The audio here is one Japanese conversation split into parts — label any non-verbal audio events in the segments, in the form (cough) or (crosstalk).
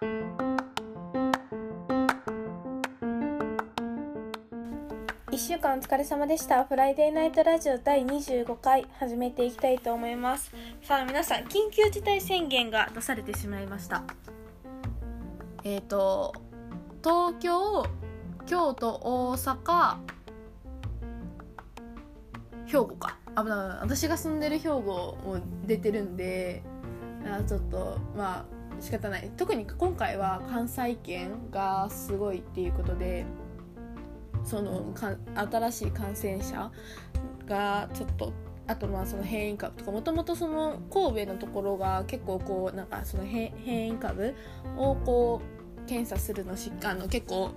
1週間お疲れ様でした。フライデーナイトラジオ第25回始めていきたいと思います。さあ皆さん緊急事態宣言が出されてしまいました。えっ、ー、と東京京都大阪兵庫か。あ私が住んでる兵庫も出てるんであちょっとまあ仕方ない。特に今回は関西圏がすごいっていうことでそのか新しい感染者がちょっとあとまあその変異株とかもともとその神戸のところが結構こうなんかその変異株をこう検査するのしあの結構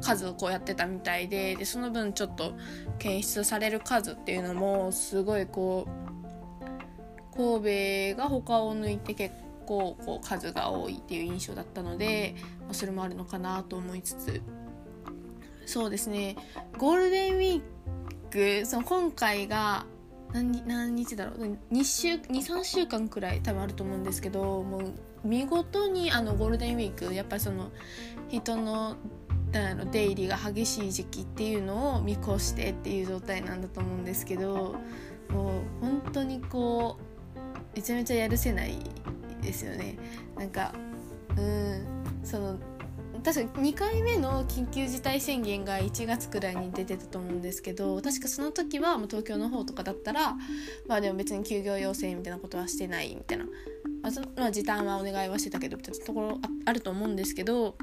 数をこうやってたみたいででその分ちょっと検出される数っていうのもすごいこう神戸が他を抜いて結構こう数が多いっていう印象だったので、ま、それもあるのかなと思いつつ。そうですね。ゴールデンウィークその今回が何何日だろう？23週間くらい多分あると思うんですけどもう見事にあのゴールデンウィークやっぱりその人のあの出入りが激しい時期っていうのを見越してっていう状態なんだと思うんですけどもう本当にこうめちゃめちゃやるせないですよね。なんかうん。その確か2回目の緊急事態宣言が1月くらいに出てたと思うんですけど確かその時は東京の方とかだったらまあでも別に休業要請みたいなことはしてないみたいな、まあそまあ、時短はお願いはしてたけどみたいなところあると思うんですけど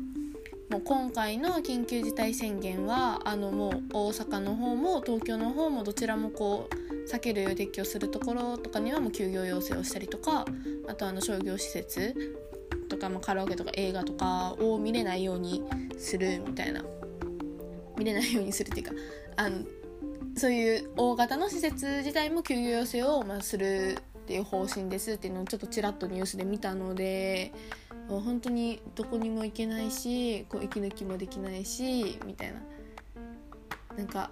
もう今回の緊急事態宣言はあのもう大阪の方も東京の方もどちらもこう酒類を撤去するところとかにはもう休業要請をしたりとかあとあの商業施設とか、まあ、カラオケとか映画とかを見れないようにするみたいな。見れないようにするっていうかあのそういう大型の施設自体も休業要請を、まあ、するっていう方針ですっていうのをちょっとちらっとニュースで見たのでもう本当にどこにも行けないしこう息抜きもできないしみたいな。なんか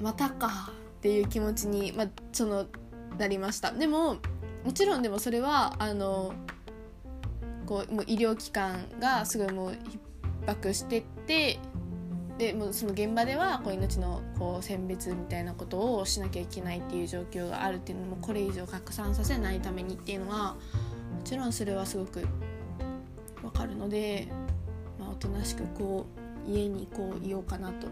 またかっていう気持ちに、ま、そのなりました。でももちろんでもそれはあのこうもう医療機関がすごいもう逼迫してってでもうその現場ではこう命のこう選別みたいなことをしなきゃいけないっていう状況があるっていうのもこれ以上拡散させないためにっていうのはもちろんそれはすごくわかるので、まあ、おとなしくこう家にこういようかなと。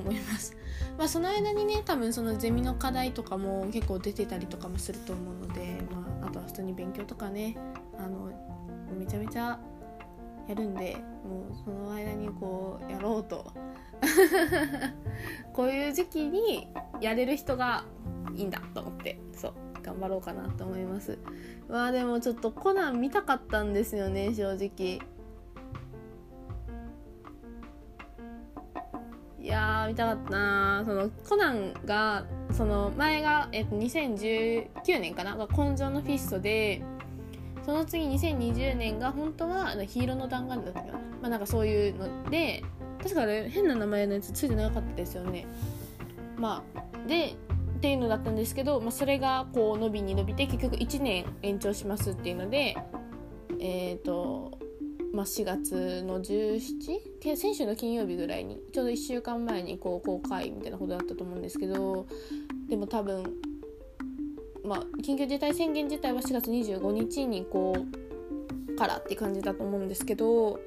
思います。まあ、その間にね多分そのゼミの課題とかも結構出てたりとかもすると思うので、まあ、あとは普通に勉強とかねあのめちゃめちゃやるんでもうその間にこうやろうと。(laughs) こういう時期にやれる人がいいんだと思ってそう頑張ろうかなと思います。まあでもちょっとコナン見たかったんですよね正直。いや見たかったな。そのコナンがその前が、えっと、2019年かなが「紺青のフィストで」その次2020年が本当はヒーローの弾丸だったかな,、まあ、なんかそういうので確かあれ変な名前のやつついてなかったですよね。まあでっていうのだったんですけど、まあ、それがこう伸びに伸びて結局1年延長しますっていうのでえっ、ー、とまあ、4月の17先週の金曜日ぐらいにちょうど1週間前にこう公開みたいなことだったと思うんですけどでも多分まあ、緊急事態宣言自体は4月25日にこうからって感じだと思うんですけど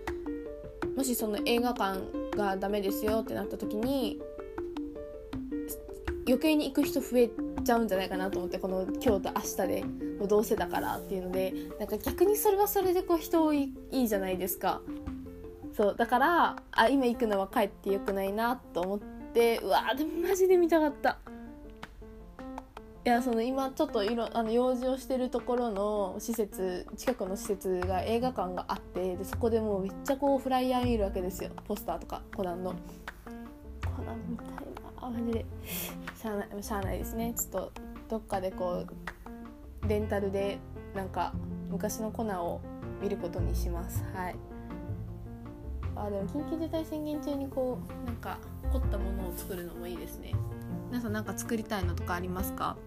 もしその映画館がダメですよってなった時に余計に行く人増えてちゃうんじゃないかなと思ってこの今日と明日でもうどうせだからっていうのでなんか逆にそれはそれでこう人多いいいじゃないですか。そうだからあ今行くのは帰ってよくないなと思ってうわでもマジで見たかった。いやその今ちょっといろあの用事をしてるところの施設近くの施設が映画館があってでそこでもうめっちゃこうフライヤー見るわけですよ。ポスターとかコナンの。なマジでしゃあないしゃあないですね。ちょっとどっかでこうレンタルでなんか昔のコナを見ることにします。はい。あでも緊急事態宣言中にこうなんか凝ったものを作るのもいいですね。皆さん何か作りたいのとかありますか？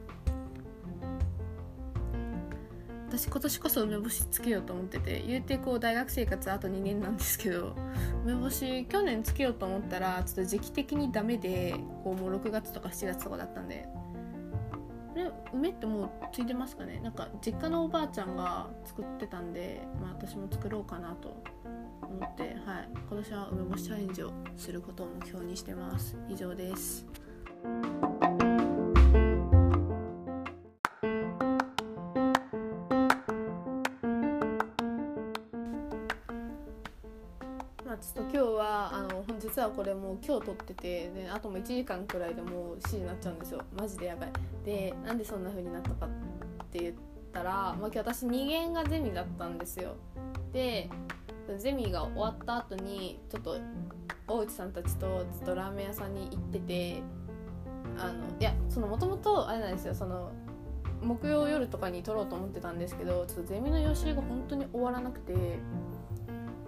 私今年こそ梅干しつけようと思ってて言うてこう大学生活あと2年なんですけど (laughs) 梅干し去年つけようと思ったらちょっと時期的にダメでこうもう6月とか7月とかだったんで。梅ってもうついてますかね？なんか実家のおばあちゃんが作ってたんで、まあ、私も作ろうかなと思って、はい、今年は梅干しチャレンジをすることを目標にしてます。以上です。これもう今日撮っててであともう1時間くらいでもう7時になっちゃうんですよ。マジでやばい。でなんでそんな風になったかって言ったら、まあ、今日私2限がゼミだったんですよ。でゼミが終わった後にちょっと大内さんたちとずっとラーメン屋さんに行っててあのいやそのもともとあれなんですよ。その木曜夜とかに撮ろうと思ってたんですけどちょっとゼミの予習が本当に終わらなくて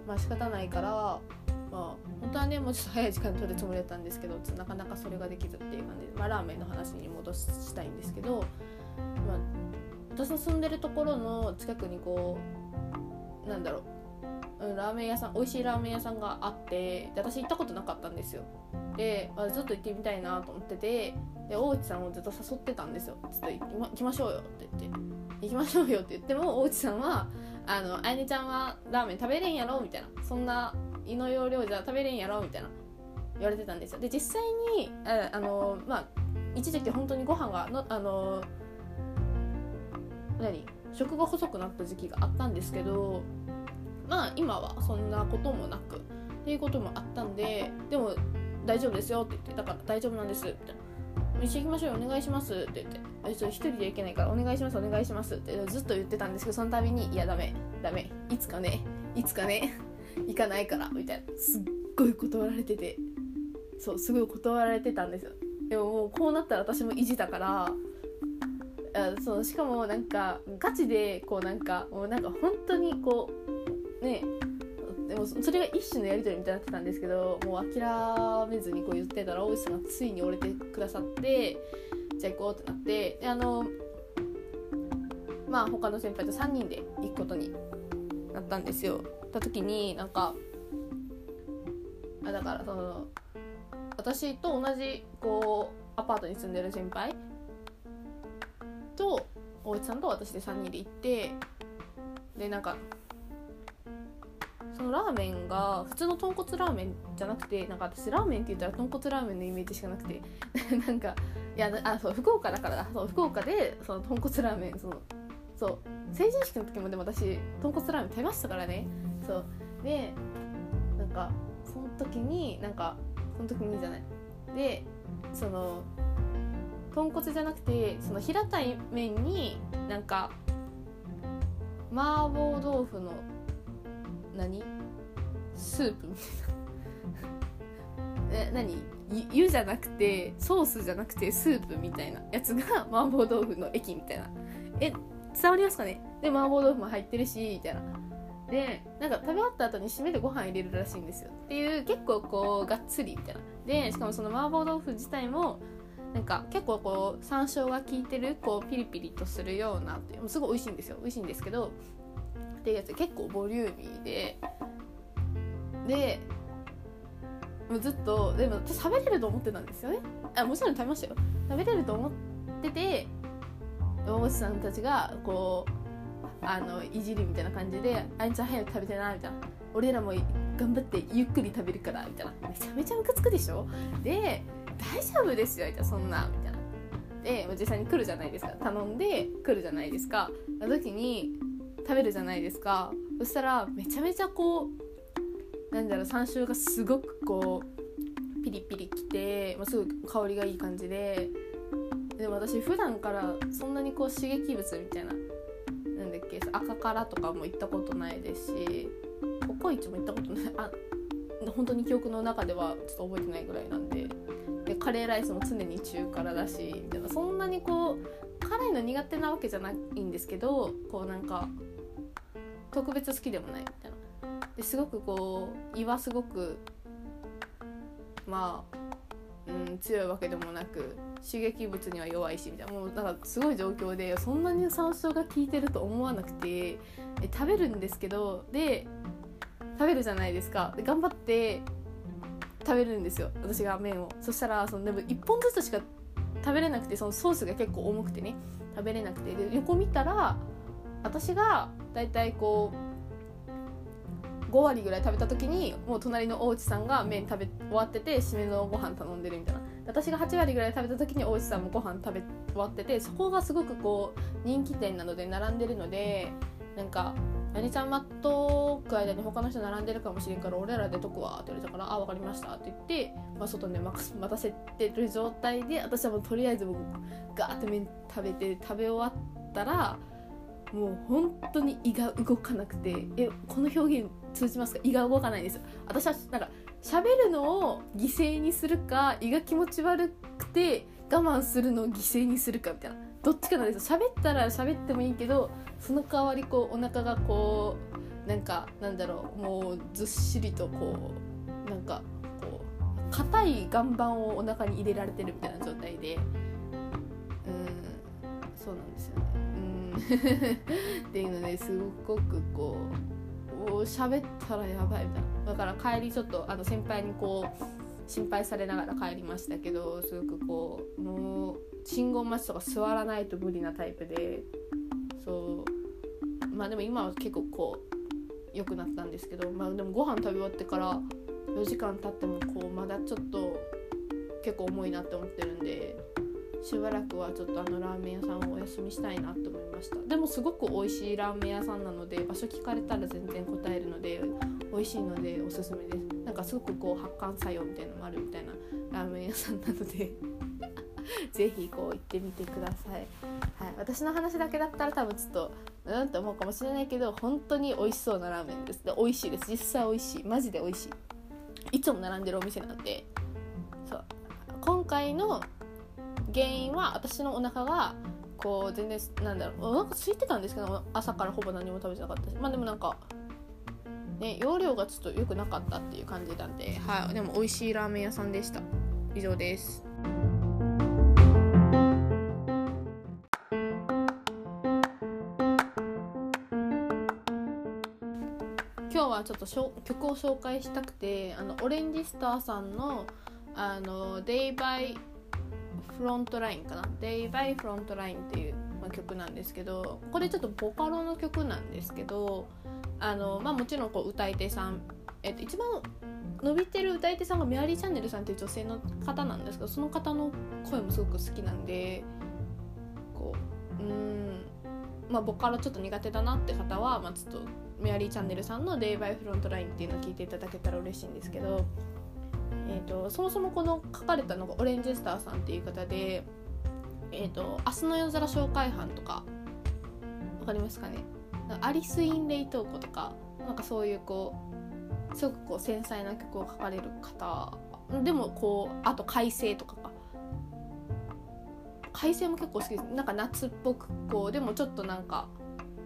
まあ仕方ないからまあ本当はねもうちょっと早い時間に撮るつもりだったんですけどなかなかそれができずっていう感じで、まあ、ラーメンの話に戻したいんですけど、まあ、私の住んでるところの近くにこうなんだろう、うん、ラーメン屋さん美味しいラーメン屋さんがあってで私行ったことなかったんですよ。で、まあ、ずっと行ってみたいなと思っててで大内さんをずっと誘ってたんですよ「ちょっと行きましょうよ」って言って「行きましょうよ」って言っても大内さんは「あのあやねちゃんはラーメン食べれんやろ」みたいなそんな胃の容量じゃ食べれんやろみたいな言われてたんですよ。で実際にああのまあ一時期本当にご飯がのあの何食が細くなった時期があったんですけどまあ今はそんなこともなくっていうこともあったんででも大丈夫ですよって言ってだから大丈夫なんですみたいな一緒行きましょうよお願いしますって言ってえそれ一人で行けないからお願いしますお願いしますってずっと言ってたんですけどその度にいやダメダメいつかねいつかね。行かないからみたいな。すっごい断られてて。そうすごい断られてたんですよ。でももうこうなったら私も意地だからあそうしかもなんかガチでこうなんかもうなんか本当にこうねでもそれが一種のやり取りみたいになってたんですけどもう諦めずにこう言ってたら大石さんがついに折れてくださってじゃあ行こうってなってであのまあ他の先輩と3人で行くことになったんですよ。た時になんかあだからその私と同じこうアパートに住んでる先輩と大内さんと私で3人で行ってでなんかそのラーメンが普通の豚骨ラーメンじゃなくてなんか私ラーメンって言ったら豚骨ラーメンのイメージしかなくて (laughs) なんかいやあそう福岡だからだ。そう福岡でその豚骨ラーメンそのそう成人式の時もでも私豚骨ラーメン食べましたからね。そう。でなんかその時になんかその時にじゃない。でその豚骨じゃなくてその平たい麺になんか麻婆豆腐の何？スープみたいな。(laughs) え何？湯じゃなくてソースじゃなくてスープみたいな。やつが麻婆豆腐の液みたいな。え伝わりますかね？で麻婆豆腐も入ってるしみたいな。でなんか食べ終わった後に締めでご飯入れるらしいんですよ。っていう結構こうがっつりみたいな。でしかもその麻婆豆腐自体もなんか結構こう山椒が効いてるこうピリピリとするようなってすごい美味しいんですよ。美味しいんですけどっていうやつ。結構ボリューミーで。でもうずっとでも私食べれると思ってたんですよね。あもちろん食べましたよ。食べれると思ってて大越さんたちがこうあのいじりみたいな感じで「あいつは早く食べてな」みたいな「俺らも頑張ってゆっくり食べるから」みたいな。めちゃめちゃムカつくでしょ？で「大丈夫ですよ」みたいな。そんなみたいな。で実際に来るじゃないですか。頼んで来るじゃないですか。の時に食べるじゃないですか。そしたらめちゃめちゃこうなんだろう山椒がすごくこうピリピリきて、まあ、すごい香りがいい感じで。でも私普段からそんなにこう刺激物みたいななんだっけ赤からとかも行ったことないですしココイチも行ったことない。あ本当に記憶の中ではちょっと覚えてないぐらいなんで。でカレーライスも常に中辛だしみたいな。そんなにこう辛いの苦手なわけじゃないんですけどこうなんか特別好きでもないみたいな。ですごくこう胃はすごくまあうん、強いわけでもなく刺激物には弱いしみたいな。もうだかすごい状況でそんなに山椒が効いてると思わなくてえ食べるんですけどで食べるじゃないですか。で頑張って食べるんですよ。私が麺を。そしたらそのでも1本ずつしか食べれなくてそのソースが結構重くてね。食べれなくて。で横見たら私がだいたいこう5割ぐらい食べた時にもう隣の大内さんが麺食べ終わってて締めのご飯頼んでるみたいな。私が8割ぐらい食べた時に大内さんもご飯食べ終わっててそこがすごくこう人気店なので並んでるのでなんか何ちゃん待っとく間に他の人並んでるかもしれんから俺ら出とくわって言われたから「あ分かりました」って言って、まあ、外で待たせてる状態で私はもうとりあえずもうガーって麺食べて食べ終わったらもう本当に胃が動かなくてえこの表現通じますか？胃が動かないんです私はなんか喋るのを犠牲にするか胃が気持ち悪くて我慢するのを犠牲にするかみたいな。どっちかなんです喋ったら喋ってもいいけどその代わりこうお腹がこうなんかなんだろうもうずっしりとこうなんかこう硬い岩盤をお腹に入れられてるみたいな状態で。うん。そうなんですよね。うん。(laughs) っていうのですごくこう喋ったらやばいみたいな。だから帰りちょっとあの先輩にこう心配されながら帰りましたけどすごくこうもう信号待ちとか座らないと無理なタイプで。そう。まあでも今は結構こう良くなったんですけどまあでもご飯食べ終わってから4時間経ってもこうまだちょっと結構重いなって思ってるんでしばらくはちょっとあのラーメン屋さんをお休みしたいなと思いました。でもすごく美味しいラーメン屋さんなので場所聞かれたら全然答えるので美味しいのでおすすめです。なんかすごくこう発汗作用みたいなのもあるみたいなラーメン屋さんなので。(laughs) ぜひこう行ってみてください、はい、私の話だけだったら多分ちょっとうんって思うかもしれないけど本当に美味しそうなラーメンです。で美味しいです。実際美味しい。マジで美味しい。いつも並んでるお店なんで。そう。今回の原因は私のお腹がこう全然なんだろう。お腹空いてたんですけど朝からほぼ何も食べてなかったし。まあでもなんかね容量がちょっと良くなかったっていう感じなんで。はい。でも美味しいラーメン屋さんでした。以上です。今日はちょっと曲を紹介したくてあのオレンジスターさんのあの Day by フロントラインかな。Day by フロントラインっていう、ま、曲なんですけどこれちょっとボカロの曲なんですけどあの、まあ、もちろんこう歌い手さん、えっと、一番伸びてる歌い手さんがメアリーチャンネルさんっていう女性の方なんですけどその方の声もすごく好きなんでこううんまあボカロちょっと苦手だなって方は、まあ、ちょっとメアリーチャンネルさんの「Day by フロントライン」っていうのを聞いていただけたら嬉しいんですけど、えーと、そもそもこの書かれたのがオレンジスターさんっていう方で「えーと、明日の夜空紹介班」とか分かりますかね？アリス・イン・レイトーコとかなんかそういうこうすごくこう繊細な曲を書かれる方。でもこうあと改正とかか。改正も結構好きです。なんか夏っぽくこうでもちょっとなんか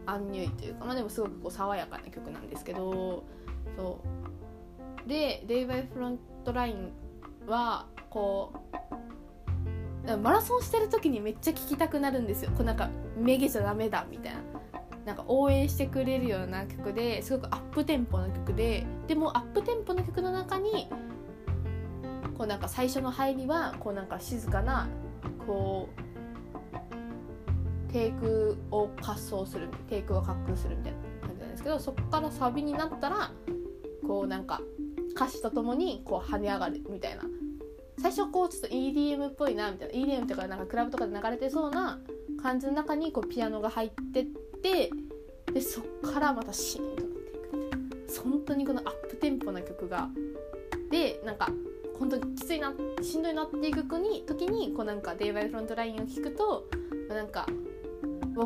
アンニュイというかまあでもすごくこう爽やかな曲なんですけどそう。で「Day by Front Line」はこうマラソンしてる時にめっちゃ聴きたくなるんですよ。こうなんかめげちゃダメだみたいな。なんか応援してくれるような曲ですごくアップテンポの曲ででもアップテンポの曲の中にこうなんか最初の入りはこうなんか静かなこう低空を滑走する低空を滑空するみたいな感じなんですけどそこからサビになったらこうなんか歌詞とともにこう跳ね上がるみたいな。最初こうちょっと EDM っぽいなみたいな。EDM とかなんかクラブとかで流れてそうな感じの中にこうピアノが入ってってでそっからまたシーンとなっていくみたいな本当にこのアップテンポな曲が。でなんか本当にきついなしんどいなっていく時にこうなんか「Day by Front Line」を聴くとなんか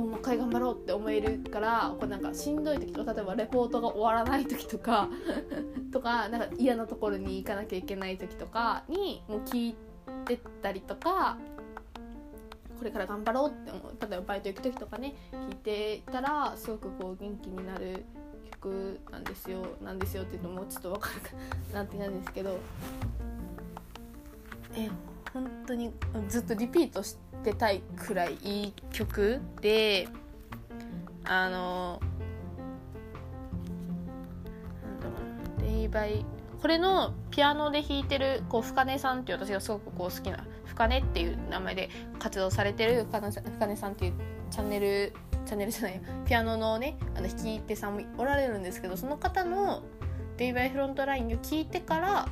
もう一回頑張ろうって思えるからこうなんかしんどい時とか例えばレポートが終わらない時とか (laughs) とかなんか嫌なところに行かなきゃいけない時とかにもう聞いてたりとかこれから頑張ろうって思う。例えばバイト行く時とかね聞いていたらすごくこう元気になる曲なんですよなんですよって言うともうちょっと分かるかなってなんですけど。え本当にずっとリピートしてたいくらいいい曲であの「デイバイ」これのピアノで弾いてるこう深根さんっていう私がすごくこう好きな深根っていう名前で活動されてる深根さん深根さんっていうチャンネルチャンネルじゃないピアノのねあの弾き手さんもおられるんですけどその方の「 DAYBREAK FRONTLINE」を聞いてから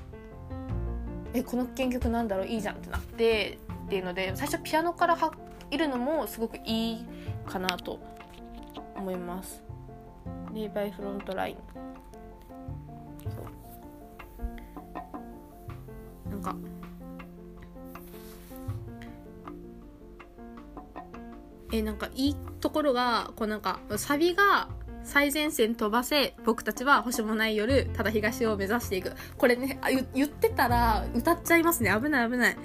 えこの原曲なんだろう？いいじゃんってなってっていうので最初ピアノから入るのもすごくいいかなと思います。 DAYBREAK FRONTLINE。そう。なんかえなんかいいところがこうなんかサビが最前線飛ばせ僕たちは星もない夜ただ東を目指していく。これね言ってたら歌っちゃいますね。危ない危ない。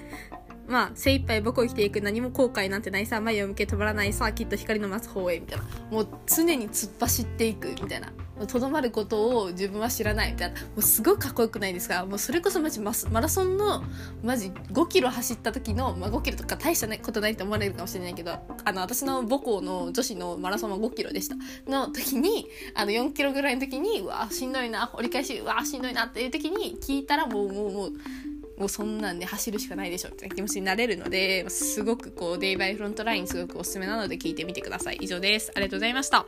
まあ精一杯僕を生きていく。何も後悔なんてないさ。前を向け止まらない。さきっと光の待つ方へみたいな。もう常に突っ走っていくみたいな。とどまることを自分は知らないみたいな。もうすごいかっこよくないですか？もうそれこそマジマスマラソンのマジ5キロ走った時の、まあ、5キロとか大したことないと思われるかもしれないけどあの私の母校の女子のマラソンは5キロでしたの時にあの4キロぐらいの時にうわしんどいな折り返しうわしんどいなっていう時に聞いたらもうもうもうもうそんなんで走るしかないでしょって気持ちになれるのですごくこうデイバイフロントラインすごくおすすめなので聞いてみてください。以上です。ありがとうございました。